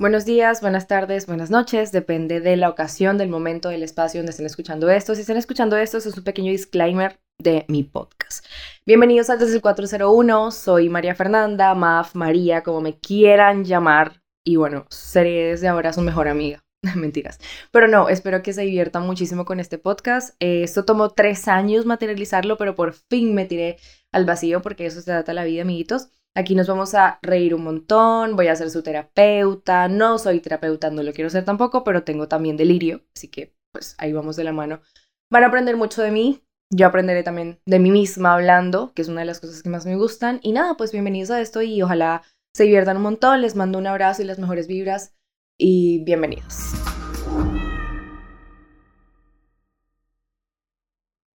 Buenos días, buenas tardes, buenas noches, depende de la ocasión, del momento, del espacio donde estén escuchando esto. Si están escuchando esto, es un pequeño disclaimer de mi podcast. Bienvenidos a Desde el 401, soy María Fernanda, Maf, María, como me quieran llamar. Y bueno, seré desde ahora su mejor amiga. Mentiras. Pero no, espero que se diviertan muchísimo con este podcast. Eh, esto tomó tres años materializarlo, pero por fin me tiré al vacío porque eso se trata la vida, amiguitos. Aquí nos vamos a reír un montón, voy a ser su terapeuta, no soy terapeuta, no lo quiero ser tampoco, pero tengo también delirio, así que pues ahí vamos de la mano. Van a aprender mucho de mí, yo aprenderé también de mí misma hablando, que es una de las cosas que más me gustan. Y nada, pues bienvenidos a esto y ojalá se diviertan un montón, les mando un abrazo y las mejores vibras y bienvenidos.